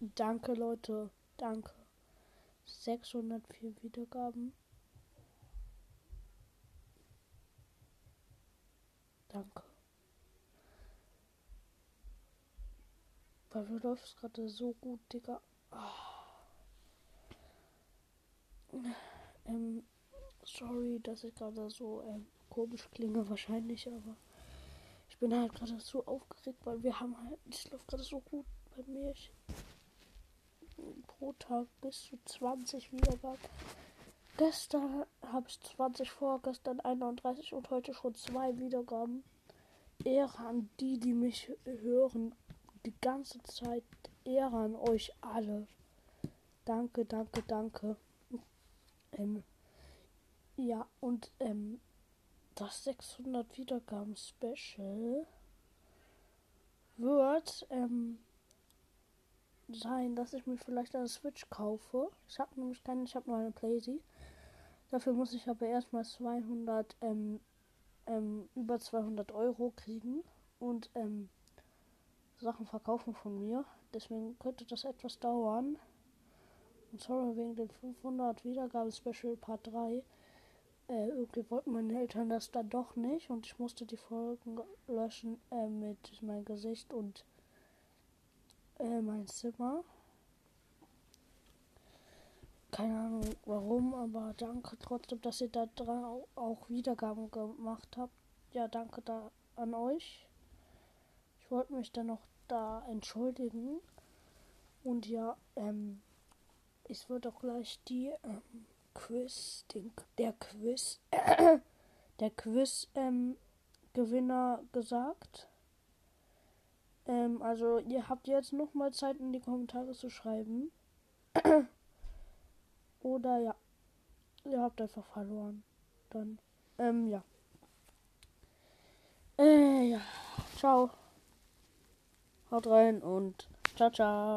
Danke, Leute. Danke. 604 Wiedergaben. Danke. Bei mir läuft es gerade so gut, Digga. Ah. Ähm, sorry, dass ich gerade so ähm, komisch klinge, wahrscheinlich, aber ich bin halt gerade so aufgeregt, weil wir haben halt, es läuft gerade so gut bei mir. Ich, pro Tag bis zu 20 Wiedergaben. Gestern habe ich 20, vorgestern 31 und heute schon zwei Wiedergaben. Ehre an die, die mich hören die ganze Zeit. Ehre an euch alle. Danke, danke, danke. Ähm, ja, und ähm, das 600 Wiedergaben Special wird ähm, sein, dass ich mir vielleicht eine Switch kaufe. Ich habe nämlich keine, ich habe nur eine Playsee. Dafür muss ich aber erstmal 200, ähm, ähm, über 200 Euro kriegen und ähm, Sachen verkaufen von mir. Deswegen könnte das etwas dauern. Und sorry wegen den 500 Wiedergaben Special Part 3. Äh, irgendwie wollten meine Eltern das dann doch nicht und ich musste die Folgen löschen äh, mit meinem Gesicht und äh, mein Zimmer. Keine Ahnung warum, aber danke trotzdem, dass ihr da dran auch Wiedergaben gemacht habt. Ja, danke da an euch. Ich wollte mich dann noch da entschuldigen. Und ja, ähm, es wird auch gleich die ähm, Quiz, den, der Quiz, der Quiz ähm, Gewinner gesagt. Ähm, also ihr habt jetzt noch mal Zeit in die Kommentare zu schreiben. Oder ja, ihr habt einfach verloren. Dann, ähm, ja. Äh, ja. Ciao. Haut rein und ciao, ciao.